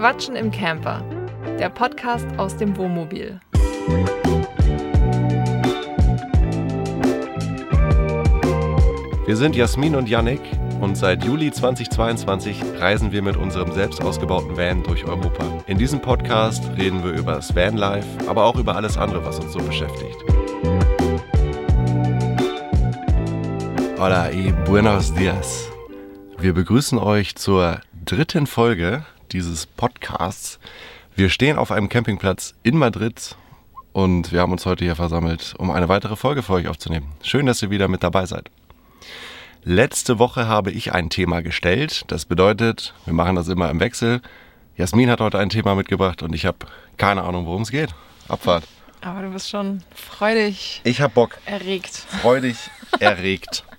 Quatschen im Camper, der Podcast aus dem Wohnmobil. Wir sind Jasmin und Yannick und seit Juli 2022 reisen wir mit unserem selbst ausgebauten Van durch Europa. In diesem Podcast reden wir über das Vanlife, aber auch über alles andere, was uns so beschäftigt. Hola y buenos dias. Wir begrüßen euch zur dritten Folge dieses Podcasts. Wir stehen auf einem Campingplatz in Madrid und wir haben uns heute hier versammelt, um eine weitere Folge für euch aufzunehmen. Schön, dass ihr wieder mit dabei seid. Letzte Woche habe ich ein Thema gestellt. Das bedeutet, wir machen das immer im Wechsel. Jasmin hat heute ein Thema mitgebracht und ich habe keine Ahnung, worum es geht. Abfahrt. Aber du bist schon freudig Ich habe Bock. erregt. Freudig erregt.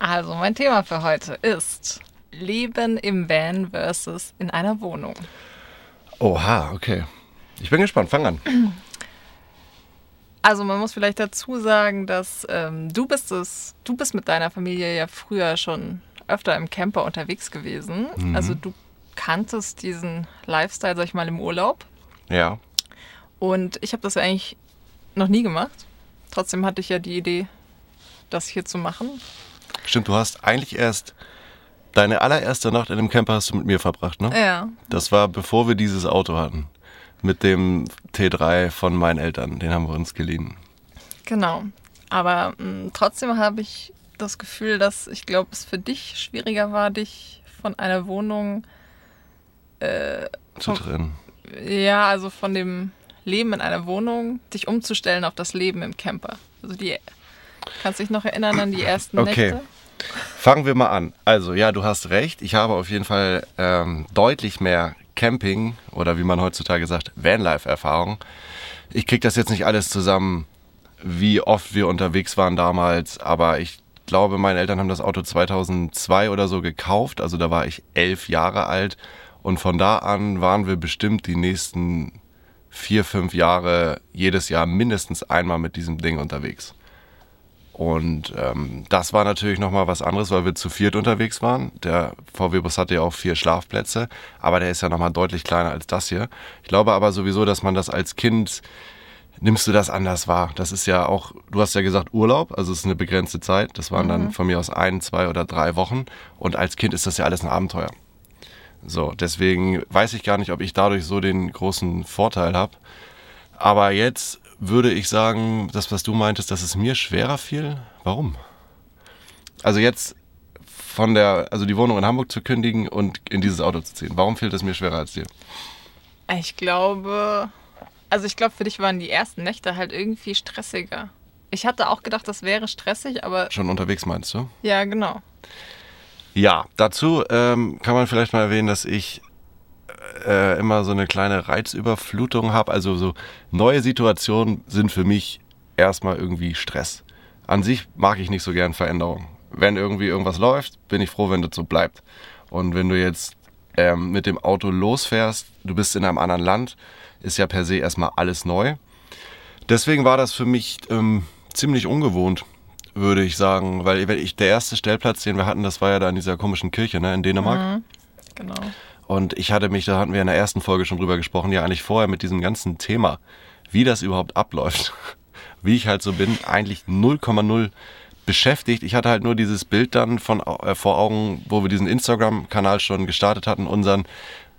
Also, mein Thema für heute ist Leben im Van versus in einer Wohnung. Oha, okay. Ich bin gespannt. Fang an. Also man muss vielleicht dazu sagen, dass ähm, du bist es, du bist mit deiner Familie ja früher schon öfter im Camper unterwegs gewesen. Also du kanntest diesen Lifestyle, sag ich mal, im Urlaub. Ja. Und ich habe das ja eigentlich noch nie gemacht. Trotzdem hatte ich ja die Idee, das hier zu machen. Stimmt, du hast eigentlich erst deine allererste Nacht in einem Camper hast du mit mir verbracht, ne? Ja. Das war bevor wir dieses Auto hatten. Mit dem T3 von meinen Eltern. Den haben wir uns geliehen. Genau. Aber mh, trotzdem habe ich das Gefühl, dass ich glaube, es für dich schwieriger war, dich von einer Wohnung, Zu Oh. trennen. ja, also von dem Leben in einer Wohnung, dich umzustellen auf das Leben im Camper. Also die, kannst du dich noch erinnern an die ersten Okay. Nächte? Fangen wir mal an. Also ja, du hast recht. Ich habe auf jeden Fall ähm, deutlich mehr Camping oder wie man heutzutage sagt, Vanlife-Erfahrung. Ich kriege das jetzt nicht alles zusammen, wie oft wir unterwegs waren damals, aber ich glaube, meine Eltern haben das Auto 2002 oder so gekauft. Also da war ich elf Jahre alt und von da an waren wir bestimmt die nächsten vier, fünf Jahre jedes Jahr mindestens einmal mit diesem Ding unterwegs. Und ähm, das war natürlich nochmal was anderes, weil wir zu viert unterwegs waren. Der VW-Bus hatte ja auch vier Schlafplätze, aber der ist ja nochmal deutlich kleiner als das hier. Ich glaube aber sowieso, dass man das als Kind, nimmst du das anders wahr. Das ist ja auch, du hast ja gesagt Urlaub, also es ist eine begrenzte Zeit. Das waren dann von mir aus ein, zwei oder drei Wochen. Und als Kind ist das ja alles ein Abenteuer. So, deswegen weiß ich gar nicht, ob ich dadurch so den großen Vorteil habe. Aber jetzt würde ich sagen, das, was du meintest, dass es mir schwerer fiel. Warum? Also jetzt von der, also die Wohnung in Hamburg zu kündigen und in dieses Auto zu ziehen. Warum fiel das mir schwerer als dir? Ich glaube, also ich glaube, für dich waren die ersten Nächte halt irgendwie stressiger. Ich hatte auch gedacht, das wäre stressig, aber Schon unterwegs meinst du? ja, genau. Ja, dazu ähm, kann man vielleicht mal erwähnen, dass ich äh, immer so eine kleine Reizüberflutung habe. Also so neue Situationen sind für mich erstmal irgendwie Stress. An sich mag ich nicht so gern Veränderungen. Wenn irgendwie irgendwas läuft, bin ich froh, wenn das so bleibt. Und wenn du jetzt ähm, mit dem Auto losfährst, du bist in einem anderen Land, ist ja per se erstmal alles neu. Deswegen war das für mich ähm, ziemlich ungewohnt, würde ich sagen, weil ich, der erste Stellplatz, den wir hatten, das war ja da in dieser komischen Kirche ne, in Dänemark. Genau. Und ich hatte mich, da hatten wir in der ersten Folge schon drüber gesprochen, ja eigentlich vorher mit diesem ganzen Thema, wie das überhaupt abläuft, wie ich halt so bin, eigentlich 0,0 beschäftigt. Ich hatte halt nur dieses Bild dann von, äh, vor Augen, wo wir diesen Instagram-Kanal schon gestartet hatten, unseren,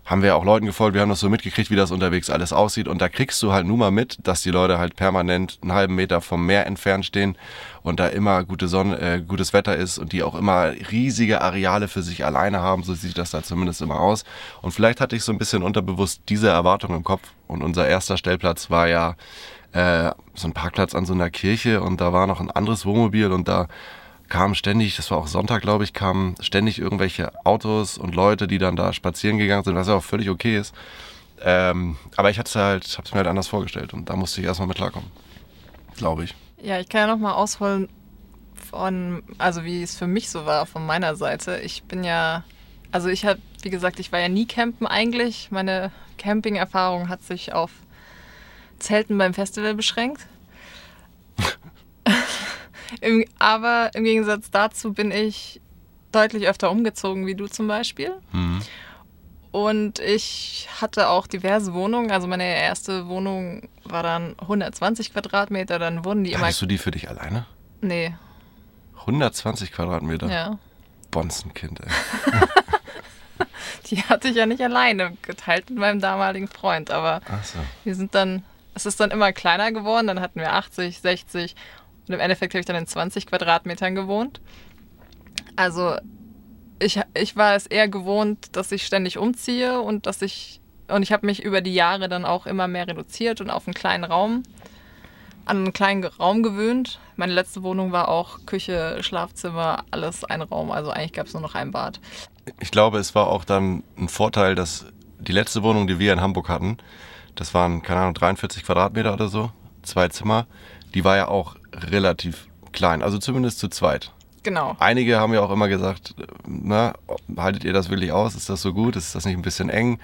haben wir auch Leuten gefolgt, wir haben das so mitgekriegt, wie das unterwegs alles aussieht. Und da kriegst du halt nur mal mit, dass die Leute halt permanent einen halben Meter vom Meer entfernt stehen und da immer gute Sonne, äh, gutes Wetter ist und die auch immer riesige Areale für sich alleine haben. So sieht das da zumindest immer aus. Und vielleicht hatte ich so ein bisschen unterbewusst diese Erwartung im Kopf. Und unser erster Stellplatz war ja äh, so ein Parkplatz an so einer Kirche und da war noch ein anderes Wohnmobil und da kamen ständig, das war auch Sonntag, glaube ich, kamen ständig irgendwelche Autos und Leute, die dann da spazieren gegangen sind, was ja auch völlig okay ist. Ähm, aber ich hatte halt, habe es mir halt anders vorgestellt und da musste ich erstmal mit klarkommen. Glaube ich. Ja, ich kann ja noch mal ausholen von, also wie es für mich so war von meiner Seite. Ich bin ja, also ich habe, wie gesagt, ich war ja nie campen eigentlich. Meine Camping-Erfahrung hat sich auf Zelten beim Festival beschränkt. Im, aber im Gegensatz dazu bin ich deutlich öfter umgezogen wie du zum Beispiel. Und ich hatte auch diverse Wohnungen. Also meine erste Wohnung war dann 120 Quadratmeter. Dann wurden die immer. Hattest du die für dich alleine? Nee, 120 Quadratmeter? ja. Bonzenkind, ey. Die hatte ich ja nicht alleine geteilt mit meinem damaligen Freund. Aber Achso. wir sind dann. Es ist dann immer kleiner geworden. Dann hatten wir 80, 60. Und im Endeffekt habe ich dann in 20 Quadratmetern gewohnt. Also ich, ich war es eher gewohnt, dass ich ständig umziehe und dass ich. Und ich habe mich über die Jahre dann auch immer mehr reduziert und auf einen kleinen Raum, an einen kleinen Raum gewöhnt. Meine letzte Wohnung war auch Küche, Schlafzimmer, alles ein Raum. Also eigentlich gab es nur noch ein Bad. Ich glaube, es war auch dann ein Vorteil, dass die letzte Wohnung, die wir in Hamburg hatten, das waren, keine Ahnung, 43 Quadratmeter oder so, zwei Zimmer, die war ja auch relativ klein, also zumindest zu zweit. Genau. Einige haben ja auch immer gesagt, na, haltet ihr das wirklich aus? Ist das so gut? Ist das nicht ein bisschen eng?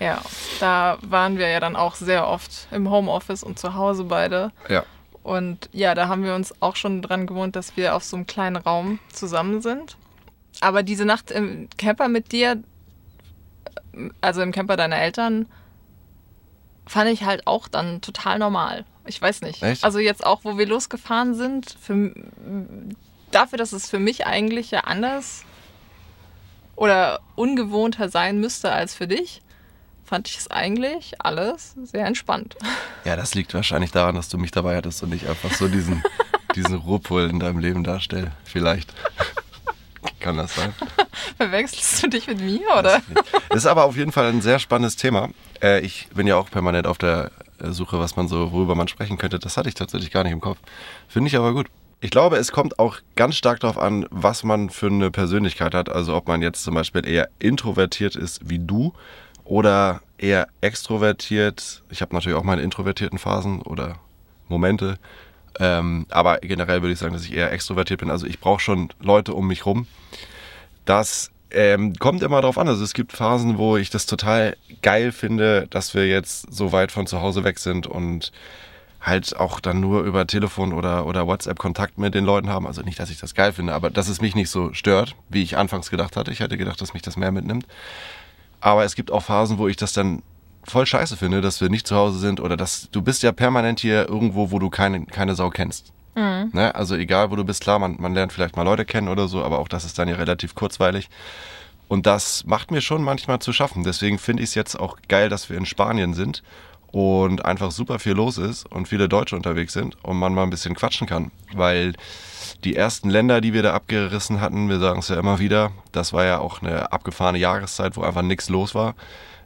Ja, da waren wir ja dann auch sehr oft im Homeoffice und zu Hause beide. Ja. Und ja, da haben wir uns auch schon dran gewohnt, dass wir auf so einem kleinen Raum zusammen sind. Aber diese Nacht im Camper mit dir, also im Camper deiner Eltern, fand ich halt auch dann total normal. Ich weiß nicht. Echt? Also jetzt auch, wo wir losgefahren sind, für, dafür, dass es für mich eigentlich ja anders oder ungewohnter sein müsste als für dich, fand ich es eigentlich alles sehr entspannt. Ja, das liegt wahrscheinlich daran, dass du mich dabei hattest und ich einfach so diesen, diesen Ruhepol in deinem Leben darstelle. Vielleicht. Kann das sein? Verwechselst du dich mit mir oder? Das ist aber auf jeden Fall ein sehr spannendes Thema. Äh, ich bin ja auch permanent auf der äh, Suche, was man so, worüber man sprechen könnte. Das hatte ich tatsächlich gar nicht im Kopf. Finde ich aber gut. Ich glaube, es kommt auch ganz stark darauf an, was man für eine Persönlichkeit hat. Also ob man jetzt zum Beispiel eher introvertiert ist wie du oder eher extrovertiert. Ich habe natürlich auch meine introvertierten Phasen oder Momente. Ähm, aber generell würde ich sagen, dass ich eher extrovertiert bin. Also ich brauche schon Leute um mich rum. Das ähm, kommt immer darauf an. Also es gibt Phasen, wo ich das total geil finde, dass wir jetzt so weit von zu Hause weg sind und halt auch dann nur über Telefon oder, oder WhatsApp Kontakt mit den Leuten haben. Also nicht, dass ich das geil finde, aber dass es mich nicht so stört, wie ich anfangs gedacht hatte. Ich hätte gedacht, dass mich das mehr mitnimmt. Aber es gibt auch Phasen, wo ich das dann voll scheiße finde, dass wir nicht zu Hause sind oder dass du bist ja permanent hier irgendwo, wo du keine, keine Sau kennst. Ne? Also egal, wo du bist, klar, man, man lernt vielleicht mal Leute kennen oder so, aber auch das ist dann ja relativ kurzweilig. Und das macht mir schon manchmal zu schaffen. Deswegen finde ich es jetzt auch geil, dass wir in Spanien sind und einfach super viel los ist und viele Deutsche unterwegs sind und man mal ein bisschen quatschen kann. Weil die ersten Länder, die wir da abgerissen hatten, wir sagen es ja immer wieder, das war ja auch eine abgefahrene Jahreszeit, wo einfach nichts los war.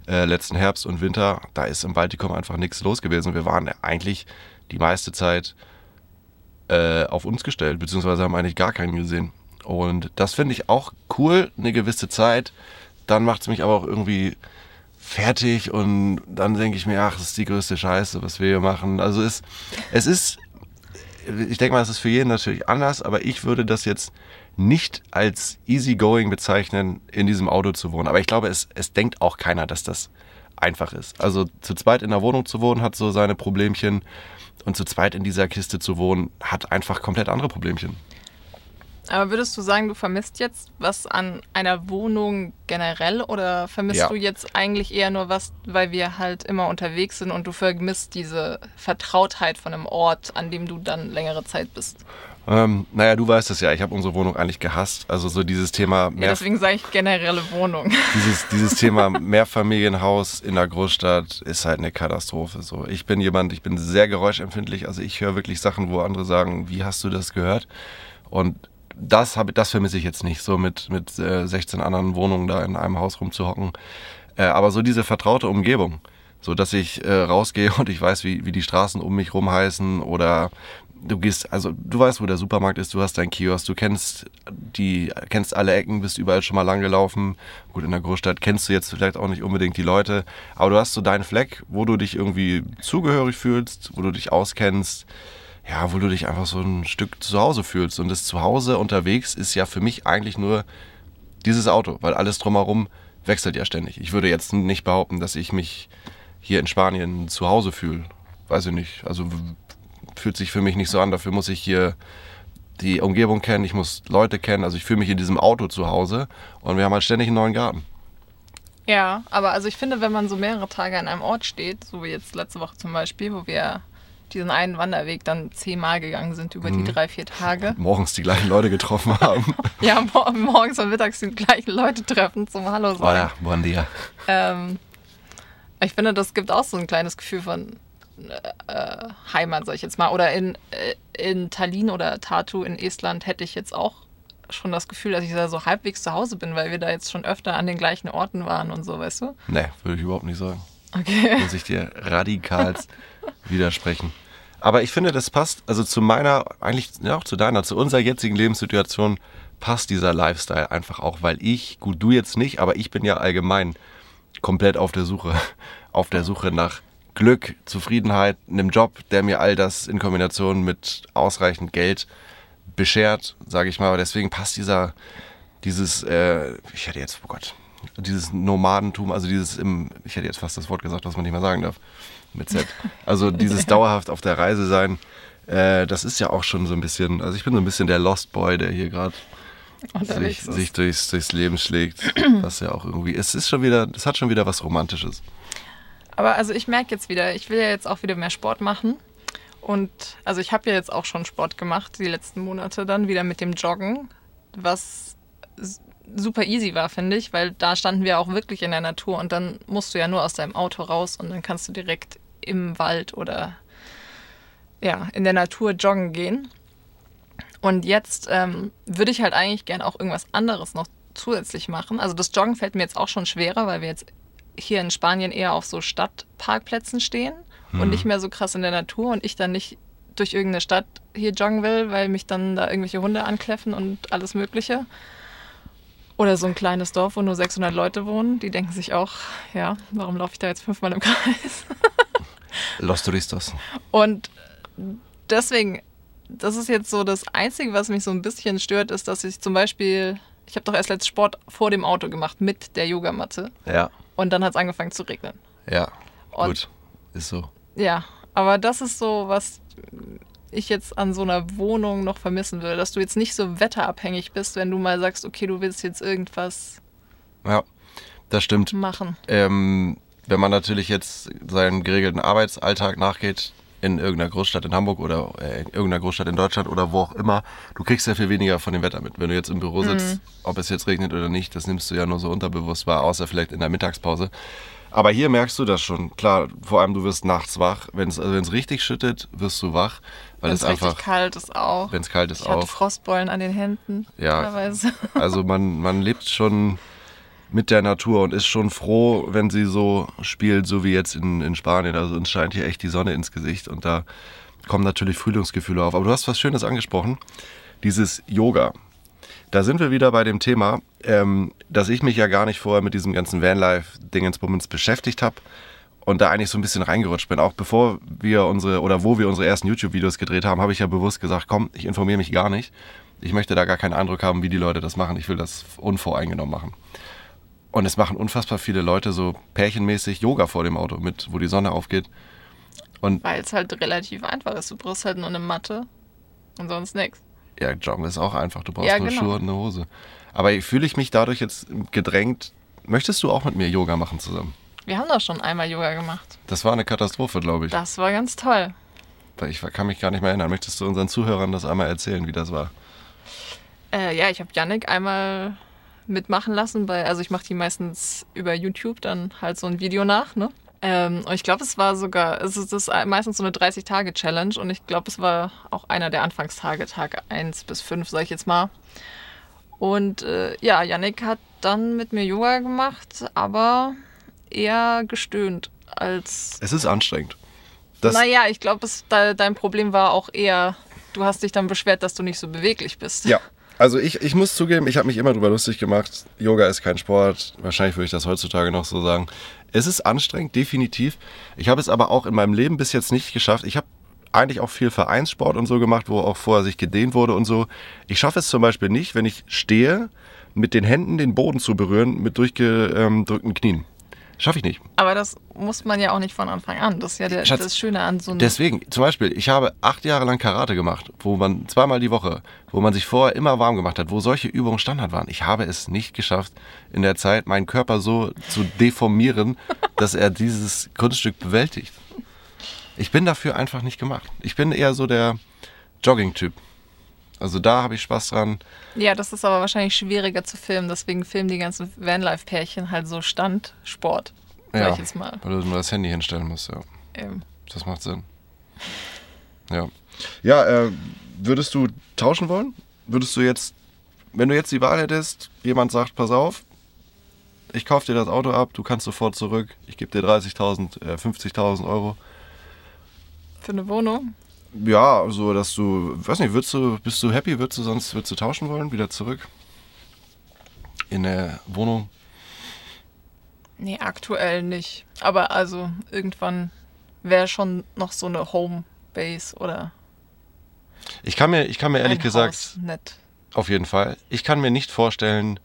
Äh, letzten Herbst und Winter, da ist im Baltikum einfach nichts los gewesen. Wir waren eigentlich die meiste Zeit äh, auf uns gestellt, beziehungsweise haben eigentlich gar keinen gesehen. Und das finde ich auch cool, eine gewisse Zeit. Dann macht es mich aber auch irgendwie fertig und dann denke ich mir, ach, das ist die größte Scheiße, was wir hier machen. Also es, es ist, ich denke mal, es ist für jeden natürlich anders, aber ich würde das jetzt nicht als easygoing bezeichnen, in diesem Auto zu wohnen. Aber ich glaube, es, es denkt auch keiner, dass das einfach ist. Also zu zweit in der Wohnung zu wohnen, hat so seine Problemchen. Und zu zweit in dieser Kiste zu wohnen, hat einfach komplett andere Problemchen. Aber würdest du sagen, du vermisst jetzt was an einer Wohnung generell oder vermisst Ja. du jetzt eigentlich eher nur was, weil wir halt immer unterwegs sind und du vermisst diese Vertrautheit von einem Ort, an dem du dann längere Zeit bist? Ähm, naja, du weißt es ja, ich habe unsere Wohnung eigentlich gehasst. Also so dieses Thema Ja, mehr, deswegen sage ich generelle Wohnung. dieses, dieses Thema Mehrfamilienhaus in der Großstadt ist halt eine Katastrophe. So, ich bin jemand, ich bin sehr geräuschempfindlich. Also ich höre wirklich Sachen, wo andere sagen, wie hast du das gehört? Und das habe, das vermisse ich jetzt nicht, so mit mit äh, 16 anderen Wohnungen da in einem Haus rumzuhocken. Äh, aber so diese vertraute Umgebung, so dass ich äh, rausgehe und ich weiß, wie wie die Straßen um mich rum heißen oder du gehst, also du weißt, wo der Supermarkt ist, du hast deinen Kiosk, du kennst die, kennst alle Ecken, bist überall schon mal lang gelaufen. Gut, in der Großstadt kennst du jetzt vielleicht auch nicht unbedingt die Leute, aber du hast so deinen Fleck, wo du dich irgendwie zugehörig fühlst, wo du dich auskennst, ja, wo du dich einfach so ein Stück zu Hause fühlst. Und das Zuhause unterwegs ist ja für mich eigentlich nur dieses Auto, weil alles drumherum wechselt ja ständig. Ich würde jetzt nicht behaupten, dass ich mich hier in Spanien zu Hause fühle. Weiß ich nicht. Also fühlt sich für mich nicht so an. Dafür muss ich hier die Umgebung kennen, ich muss Leute kennen. Also ich fühle mich in diesem Auto zu Hause und wir haben halt ständig einen neuen Garten. Ja, aber also ich finde, wenn man so mehrere Tage an einem Ort steht, so wie jetzt letzte Woche zum Beispiel, wo wir diesen einen Wanderweg dann zehnmal gegangen sind über die drei, vier Tage. Morgens die gleichen Leute getroffen haben. Ja, mor morgens und mittags die gleichen Leute treffen zum Hallo sagen. Hola, buen dia. Ähm, ich finde, das gibt auch so ein kleines Gefühl von äh, Heimat, sag ich jetzt mal. Oder in, äh, in Tallinn oder Tartu in Estland hätte ich jetzt auch schon das Gefühl, dass ich da so halbwegs zu Hause bin, weil wir da jetzt schon öfter an den gleichen Orten waren und so, weißt du? Nee, würde ich überhaupt nicht sagen. Okay. Muss ich dir radikal widersprechen. Aber ich finde, das passt, also zu meiner, eigentlich ja, auch zu deiner, zu unserer jetzigen Lebenssituation passt dieser Lifestyle einfach auch, weil ich, gut, du jetzt nicht, aber ich bin ja allgemein komplett auf der Suche, auf der Suche nach Glück, Zufriedenheit, einem Job, der mir all das in Kombination mit ausreichend Geld beschert, sage ich mal. Aber deswegen passt dieser, dieses, äh, ich hätte jetzt, oh Gott, dieses Nomadentum, also dieses im, ich hätte jetzt fast das Wort gesagt, was man nicht mehr sagen darf, mit Z. Also dieses dauerhaft auf der Reise sein, äh, das ist ja auch schon so ein bisschen, also ich bin so ein bisschen der Lost Boy, der hier gerade sich, sich durchs, durchs Leben schlägt, was ja auch irgendwie, es ist schon wieder, es hat schon wieder was Romantisches. Aber also ich merke jetzt wieder, ich will ja jetzt auch wieder mehr Sport machen. Und also ich habe ja jetzt auch schon Sport gemacht, die letzten Monate dann wieder mit dem Joggen, was super easy war, finde ich, weil da standen wir auch wirklich in der Natur und dann musst du ja nur aus deinem Auto raus und dann kannst du direkt im Wald oder ja, in der Natur joggen gehen. Und jetzt ähm, würde ich halt eigentlich gern auch irgendwas anderes noch zusätzlich machen. Also das Joggen fällt mir jetzt auch schon schwerer, weil wir jetzt hier in Spanien eher auf so Stadtparkplätzen stehen und nicht mehr so krass in der Natur und ich dann nicht durch irgendeine Stadt hier joggen will, weil mich dann da irgendwelche Hunde ankläffen und alles Mögliche. Oder so ein kleines Dorf, wo nur 600 Leute wohnen, die denken sich auch, ja, warum laufe ich da jetzt fünfmal im Kreis? Los Turistas. Und deswegen, das ist jetzt so das Einzige, was mich so ein bisschen stört, ist, dass ich zum Beispiel, ich habe doch erst letzten Sport vor dem Auto gemacht mit der Yogamatte Ja, und dann hat es angefangen zu regnen. ja, Und- gut, ist so. Ja, aber das ist so, was ich jetzt an so einer Wohnung noch vermissen will, dass du jetzt nicht so wetterabhängig bist, wenn du mal sagst, okay, du willst jetzt irgendwas Ja, das stimmt. machen. Ähm, wenn man natürlich jetzt seinen geregelten Arbeitsalltag nachgeht, in irgendeiner Großstadt in Hamburg oder äh, in irgendeiner Großstadt in Deutschland oder wo auch immer, du kriegst ja viel weniger von dem Wetter mit. Wenn du jetzt im Büro sitzt, ob es jetzt regnet oder nicht, das nimmst du ja nur so unterbewusst wahr, außer vielleicht in der Mittagspause. Aber hier merkst du das schon. Klar, vor allem du wirst nachts wach. Wenn es also wenn's richtig schüttet, wirst du wach, weil Wenn es einfach, kalt ist auch. wenn es kalt ist, ich auch. Frostbeulen an den Händen. Ja. Teilweise. Also man, man lebt schon mit der Natur und ist schon froh, wenn sie so spielt, so wie jetzt in, in Spanien. Also uns scheint hier echt die Sonne ins Gesicht und da kommen natürlich Frühlingsgefühle auf. Aber du hast was Schönes angesprochen, dieses Yoga. Da sind wir wieder bei dem Thema, ähm, dass ich mich ja gar nicht vorher mit diesem ganzen Vanlife-Dingensbummens beschäftigt habe und da eigentlich so ein bisschen reingerutscht bin. Auch bevor wir unsere oder wo wir unsere ersten YouTube-Videos gedreht haben, habe ich ja bewusst gesagt, komm, ich informiere mich gar nicht. Ich möchte da gar keinen Eindruck haben, wie die Leute das machen. Ich will das unvoreingenommen machen. Und es machen unfassbar viele Leute so pärchenmäßig Yoga vor dem Auto, mit, wo die Sonne aufgeht. Und Weil es halt relativ einfach ist. Du brauchst halt nur eine Matte und sonst nichts. ja, Joggen ist auch einfach. Du brauchst Ja, nur genau. Schuhe und eine Hose. Aber fühle ich mich dadurch jetzt gedrängt, möchtest du auch mit mir Yoga machen zusammen? Wir haben doch schon einmal Yoga gemacht. Das war eine Katastrophe, glaube ich. Das war ganz toll. Ich kann mich gar nicht mehr erinnern. Möchtest du unseren Zuhörern das einmal erzählen, wie das war? Äh, ja, ich habe Yannick einmal mitmachen lassen, bei, also ich mache die meistens über YouTube dann halt so ein Video nach, ne? Ähm, und ich glaube, es war sogar, es ist, das ist meistens so eine 30-Tage-Challenge und ich glaube, es war auch einer der Anfangstage, Tag 1 bis 5, sag ich jetzt mal. Und äh, ja, Yannick hat dann mit mir Yoga gemacht, aber eher gestöhnt als. Es ist anstrengend. Das, naja, ich glaube, de, dein Problem war auch eher, du hast dich dann beschwert, dass du nicht so beweglich bist. Ja, also ich, ich muss zugeben, ich habe mich immer drüber lustig gemacht. Yoga ist kein Sport. Wahrscheinlich würde ich das heutzutage noch so sagen. Es ist anstrengend, definitiv. Ich habe es aber auch in meinem Leben bis jetzt nicht geschafft. Ich habe eigentlich auch viel Vereinssport und so gemacht, wo auch vorher sich gedehnt wurde und so. Ich schaffe es zum Beispiel nicht, wenn ich stehe, mit den Händen den Boden zu berühren mit durchgedrückten Knien. Schaffe ich nicht. Aber das muss man ja auch nicht von Anfang an. Das ist ja der, Schatz, das Schöne an so einem. Deswegen, zum Beispiel, ich habe acht Jahre lang Karate gemacht, wo man zweimal die Woche, wo man sich vorher immer warm gemacht hat, wo solche Übungen Standard waren. Ich habe es nicht geschafft, in der Zeit meinen Körper so zu deformieren, dass er dieses Kunststück bewältigt. Ich bin dafür einfach nicht gemacht. Ich bin eher so der Jogging-Typ. Also da habe ich Spaß dran. Ja, das ist aber wahrscheinlich schwieriger zu filmen. Deswegen filmen die ganzen Vanlife-Pärchen halt so Standsport. Sag Ja, ich jetzt mal. weil du nur das Handy hinstellen musst, ja. Ähm, Das macht Sinn. Ja. Ja, äh, würdest du tauschen wollen? Würdest du jetzt, wenn du jetzt die Wahl hättest, jemand sagt, pass auf, ich kaufe dir das Auto ab, du kannst sofort zurück, ich gebe dir 30.000, äh, 50.000 Euro. für eine Wohnung? Ja, so dass du, weiß nicht, würdest du, bist du happy, würdest du sonst, würdest du tauschen wollen, wieder zurück in der Wohnung? Nee, aktuell nicht. Aber also irgendwann wäre schon noch so eine Homebase oder Ich kann mir, ich kann mir ehrlich gesagt, Haus nett. Auf jeden Fall. Ich kann mir nicht vorstellen,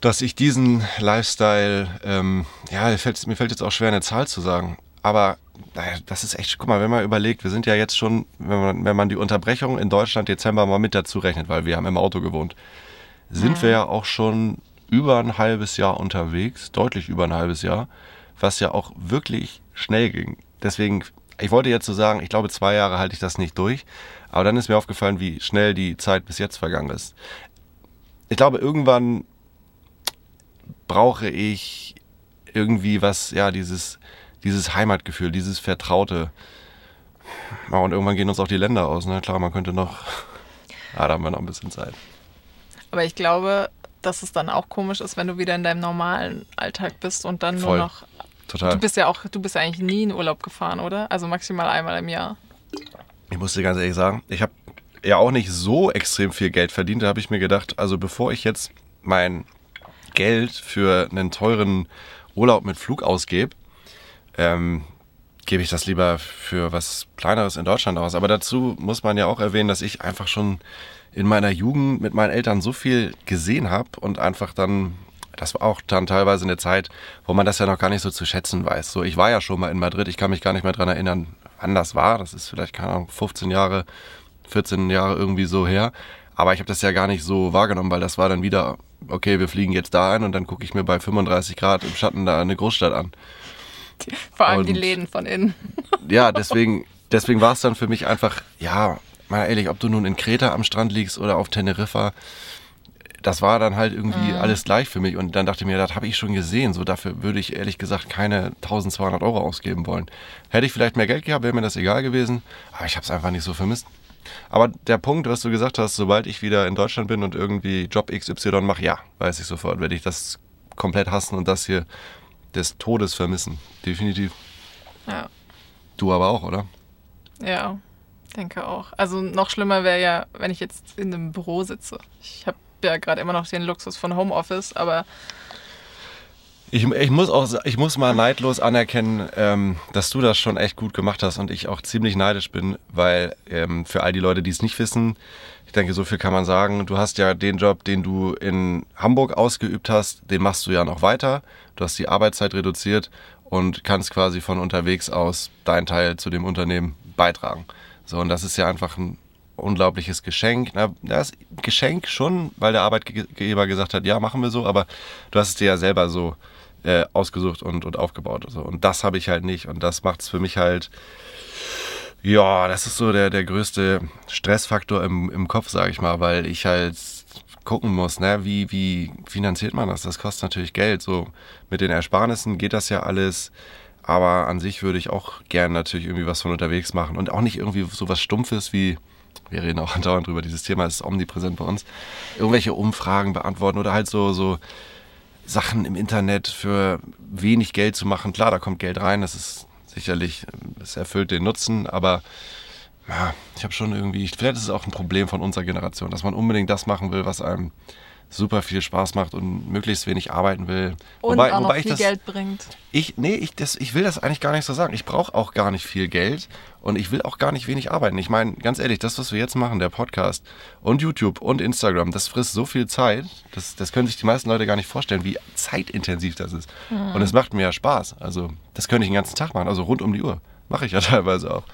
dass ich diesen Lifestyle, ähm, ja, mir fällt, mir fällt jetzt auch schwer, eine Zahl zu sagen. Aber naja, das ist echt, guck mal, wenn man überlegt, wir sind ja jetzt schon, wenn man, wenn man die Unterbrechung in Deutschland Dezember mal mit dazu rechnet, weil wir haben im Auto gewohnt, sind wir ja auch schon über ein halbes Jahr unterwegs, deutlich über ein halbes Jahr, was ja auch wirklich schnell ging. Deswegen, ich wollte jetzt so sagen, ich glaube, zwei Jahre halte ich das nicht durch. Aber dann ist mir aufgefallen, wie schnell die Zeit bis jetzt vergangen ist. Ich glaube, irgendwann brauche ich irgendwie was, ja, dieses, dieses Heimatgefühl, dieses Vertraute. Ja, und irgendwann gehen uns auch die Länder aus, ne? Klar, man könnte noch. Ja, da haben wir noch ein bisschen Zeit. Aber ich glaube, dass es dann auch komisch ist, wenn du wieder in deinem normalen Alltag bist und dann Voll. nur noch. Total. Du bist ja auch, du bist ja eigentlich nie in Urlaub gefahren, oder? Also maximal einmal im Jahr. Ich muss dir ganz ehrlich sagen, ich habe ja auch nicht so extrem viel Geld verdient. Da habe ich mir gedacht, also bevor ich jetzt mein Geld für einen teuren Urlaub mit Flug ausgebe, ähm, gebe ich das lieber für was Kleineres in Deutschland aus. Aber dazu muss man ja auch erwähnen, dass ich einfach schon in meiner Jugend mit meinen Eltern so viel gesehen habe und einfach dann, das war auch dann teilweise eine Zeit, wo man das ja noch gar nicht so zu schätzen weiß. So, ich war ja schon mal in Madrid, ich kann mich gar nicht mehr dran erinnern, wann das war. Das ist vielleicht, keine Ahnung, 15 Jahre, 14 Jahre irgendwie so her. Aber ich habe das ja gar nicht so wahrgenommen, weil das war dann wieder, okay, wir fliegen jetzt da ein und dann gucke ich mir bei 35 Grad im Schatten da eine Großstadt an. Vor allem die Und- Läden von innen. Ja, deswegen, deswegen war es dann für mich einfach, ja, mal ehrlich, ob du nun in Kreta am Strand liegst oder auf Teneriffa, das war dann halt irgendwie alles gleich für mich. Und dann dachte ich mir, das habe ich schon gesehen. So dafür würde ich ehrlich gesagt keine 1200 Euro ausgeben wollen. Hätte ich vielleicht mehr Geld gehabt, wäre mir das egal gewesen. Aber ich habe es einfach nicht so vermisst. Aber der Punkt, was du gesagt hast, sobald ich wieder in Deutschland bin und irgendwie Job XY mache, ja, weiß ich sofort, werde ich das komplett hassen und das hier des Todes vermissen. Definitiv. Ja, Du aber auch, oder? ja, denke auch. Also noch schlimmer wäre ja, wenn ich jetzt in einem Büro sitze. Ich habe ja gerade immer noch den Luxus von Homeoffice, aber Ich, ich, muss auch, ich muss mal neidlos anerkennen, ähm, dass du das schon echt gut gemacht hast und ich auch ziemlich neidisch bin, weil ähm, für all die Leute, die es nicht wissen, ich denke, so viel kann man sagen. Du hast ja den Job, den du in Hamburg ausgeübt hast, den machst du ja noch weiter. Du hast die Arbeitszeit reduziert und kannst quasi von unterwegs aus deinen Teil zu dem Unternehmen beitragen. So, und das ist ja einfach ein unglaubliches Geschenk. Na, das Geschenk schon, weil der Arbeitgeber gesagt hat, ja, machen wir so, aber du hast es dir ja selber so ausgesucht und, und aufgebaut. So. Und das habe ich halt nicht. Und das macht es für mich halt, ja, das ist so der, der größte Stressfaktor im, im Kopf, sage ich mal, weil ich halt gucken muss, ne, wie, wie finanziert man das? Das kostet natürlich Geld. So mit den Ersparnissen geht das ja alles. Aber an sich würde ich auch gern natürlich irgendwie was von unterwegs machen und auch nicht irgendwie so was Stumpfes wie, wir reden auch andauernd drüber, dieses Thema ist omnipräsent bei uns, irgendwelche Umfragen beantworten oder halt so, so Sachen im Internet für wenig Geld zu machen. Klar, da kommt Geld rein, das ist sicherlich, es erfüllt den Nutzen, aber ja, ich habe schon irgendwie, vielleicht ist es auch ein Problem von unserer Generation, dass man unbedingt das machen will, was einem super viel Spaß macht und möglichst wenig arbeiten will. Und wobei, auch noch wobei ich viel das, Geld bringt. ich, nee, ich, das, ich will das eigentlich gar nicht so sagen. Ich brauche auch gar nicht viel Geld und ich will auch gar nicht wenig arbeiten. Ich meine, ganz ehrlich, das, was wir jetzt machen, der Podcast und YouTube und Instagram, das frisst so viel Zeit, das, das können sich die meisten Leute gar nicht vorstellen, wie zeitintensiv das ist. Und es macht mir ja Spaß. Also, das könnte ich den ganzen Tag machen, also rund um die Uhr. Mache ich ja teilweise auch.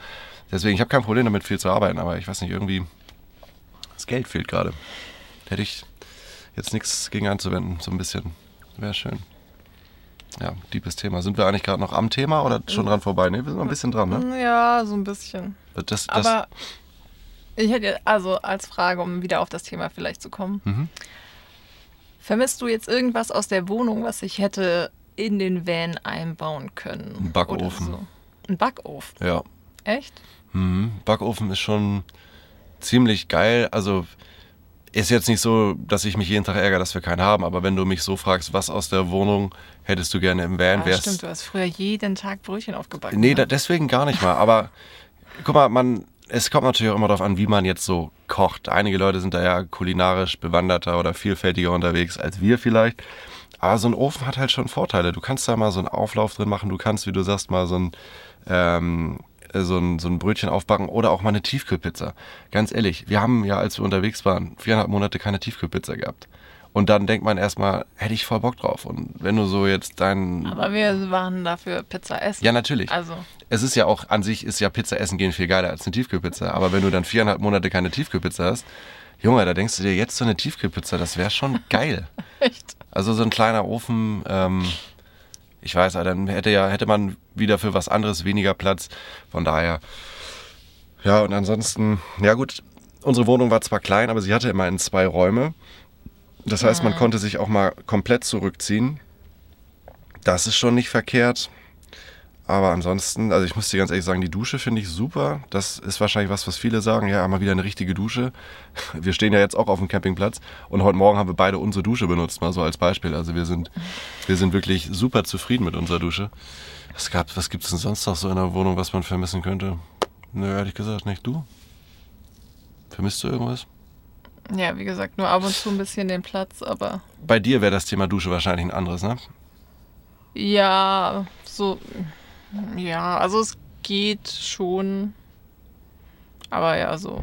Deswegen, ich habe kein Problem damit, viel zu arbeiten, aber ich weiß nicht, irgendwie, das Geld fehlt gerade. Hätte ich jetzt nichts gegen einzuwenden, so ein bisschen. Wäre schön. Ja, liebes Thema. Sind wir eigentlich gerade noch am Thema oder schon dran vorbei? Ne, wir sind noch ein bisschen dran, ne? Ja, so ein bisschen. Das, das, Aber ich hätte also als Frage, um wieder auf das Thema vielleicht zu kommen. Mhm. Vermisst du jetzt irgendwas aus der Wohnung, was ich hätte in den Van einbauen können? Ein Backofen. So? Ein Backofen? ja. Echt? Mhm. Backofen ist schon ziemlich geil. Also ist jetzt nicht so, dass ich mich jeden Tag ärgere, dass wir keinen haben, aber wenn du mich so fragst, was aus der Wohnung hättest du gerne im Van, Ah, wär's. stimmt, du hast früher jeden Tag Brötchen aufgebacken. Nee, ne? da, deswegen gar nicht mal. Aber guck mal, man, es kommt natürlich auch immer darauf an, wie man jetzt so kocht. Einige Leute sind da ja kulinarisch bewanderter oder vielfältiger unterwegs als wir vielleicht. Aber so ein Ofen hat halt schon Vorteile. Du kannst da mal so einen Auflauf drin machen. Du kannst, wie du sagst, mal so ein, ähm, so ein, so ein Brötchen aufbacken oder auch mal eine Tiefkühlpizza. Ganz ehrlich, wir haben ja, als wir unterwegs waren, viereinhalb Monate keine Tiefkühlpizza gehabt. Und dann denkt man erstmal, hätte ich voll Bock drauf. Und wenn du so jetzt deinen Aber wir waren dafür Pizza essen. ja, natürlich. Also, Es ist ja auch, an sich ist ja Pizza essen gehen viel geiler als eine Tiefkühlpizza. Aber wenn du dann viereinhalb Monate keine Tiefkühlpizza hast, Junge, da denkst du dir jetzt so eine Tiefkühlpizza, das wäre schon geil. echt. Also so ein kleiner Ofen, ähm, ich weiß, dann hätte ja, hätte man wieder für was anderes weniger Platz. Von daher. Ja, und ansonsten, ja gut, unsere Wohnung war zwar klein, aber sie hatte immerhin zwei Räume. Das heißt, man konnte sich auch mal komplett zurückziehen. Das ist schon nicht verkehrt. Aber ansonsten, also ich muss dir ganz ehrlich sagen, die Dusche finde ich super. Das ist wahrscheinlich was, was viele sagen. Ja, mal wieder eine richtige Dusche. Wir stehen ja jetzt auch auf dem Campingplatz und heute Morgen haben wir beide unsere Dusche benutzt, mal so als Beispiel. Also wir sind, wir sind wirklich super zufrieden mit unserer Dusche. Was, gab, was gibt es denn sonst noch so in der Wohnung, was man vermissen könnte? Nö, ehrlich gesagt nicht. Du? Vermisst du irgendwas? Ja, wie gesagt, nur ab und zu ein bisschen den Platz, aber Bei dir wäre das Thema Dusche wahrscheinlich ein anderes, ne? ja, so. Ja, also es geht schon. Aber ja, so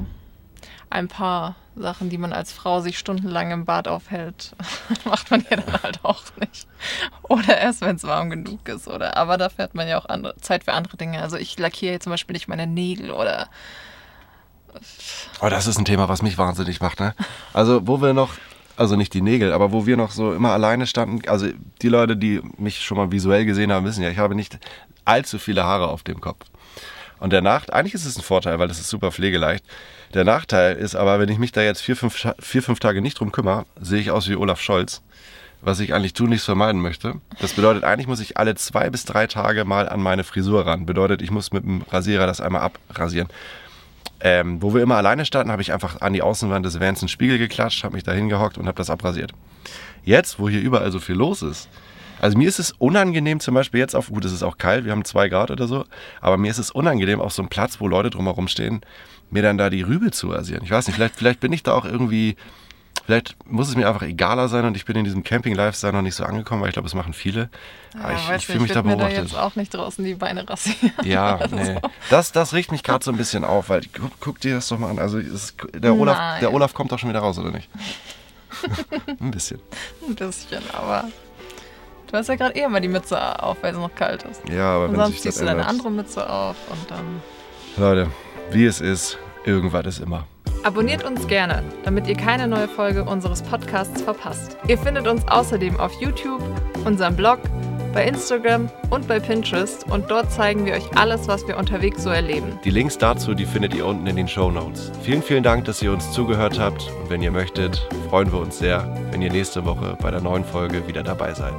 ein paar Sachen, die man als Frau sich stundenlang im Bad aufhält, macht man ja dann halt auch nicht. Oder erst, wenn es warm genug ist, oder? Aber dafür hat man ja auch andere, Zeit für andere Dinge. Also ich lackiere zum Beispiel nicht meine Nägel oder Oh, das ist ein Thema, was mich wahnsinnig macht, ne? Also, wo wir noch, also nicht die Nägel, aber wo wir noch so immer alleine standen, also die Leute, die mich schon mal visuell gesehen haben, wissen ja, ich habe nicht allzu viele Haare auf dem Kopf. Und der Nachteil, eigentlich ist es ein Vorteil, weil das ist super pflegeleicht. Der Nachteil ist aber, wenn ich mich da jetzt vier, fünf, vier, fünf Tage nicht drum kümmere, sehe ich aus wie Olaf Scholz. Was ich eigentlich tunlichst vermeiden möchte. Das bedeutet, eigentlich muss ich alle zwei bis drei Tage mal an meine Frisur ran. Bedeutet, ich muss mit dem Rasierer das einmal abrasieren. Ähm, wo wir immer alleine standen, habe ich einfach an die Außenwand des Vans einen Spiegel geklatscht, habe mich da hingehockt und habe das abrasiert. Jetzt, wo hier überall so viel los ist, also mir ist es unangenehm, zum Beispiel jetzt auf, gut, es ist auch kalt, wir haben zwei Grad oder so, aber mir ist es unangenehm, auf so einem Platz, wo Leute drumherum stehen, mir dann da die Rübe zu rasieren. Ich weiß nicht, vielleicht, vielleicht bin ich da auch irgendwie, vielleicht muss es mir einfach egaler sein und ich bin in diesem Camping-Lifestyle noch nicht so angekommen, weil ich glaube, es machen viele. Aber Ja, ich, weiß ich fühle mich da beobachtet. jetzt auch nicht draußen die Beine rasieren. Ja, nee. Das, das regt mich gerade so ein bisschen auf, weil guck, guck dir das doch mal an. Also es, der, Olaf, Nein. der Olaf kommt doch schon wieder raus, oder nicht? ein bisschen. Ein bisschen, aber du hast ja gerade eh immer die Mütze auf, weil es noch kalt ist. Ja, aber Und wenn sonst sich das ziehst du deine ändert. andere Mütze auf und dann. Leute, wie es ist, irgendwas ist immer. Abonniert uns gerne, damit ihr keine neue Folge unseres Podcasts verpasst. Ihr findet uns außerdem auf YouTube, unserem Blog, bei Instagram und bei Pinterest und dort zeigen wir euch alles, was wir unterwegs so erleben. Die Links dazu, die findet ihr unten in den Show Notes. Vielen, vielen Dank, dass ihr uns zugehört habt. Und wenn ihr möchtet, freuen wir uns sehr, wenn ihr nächste Woche bei der neuen Folge wieder dabei seid.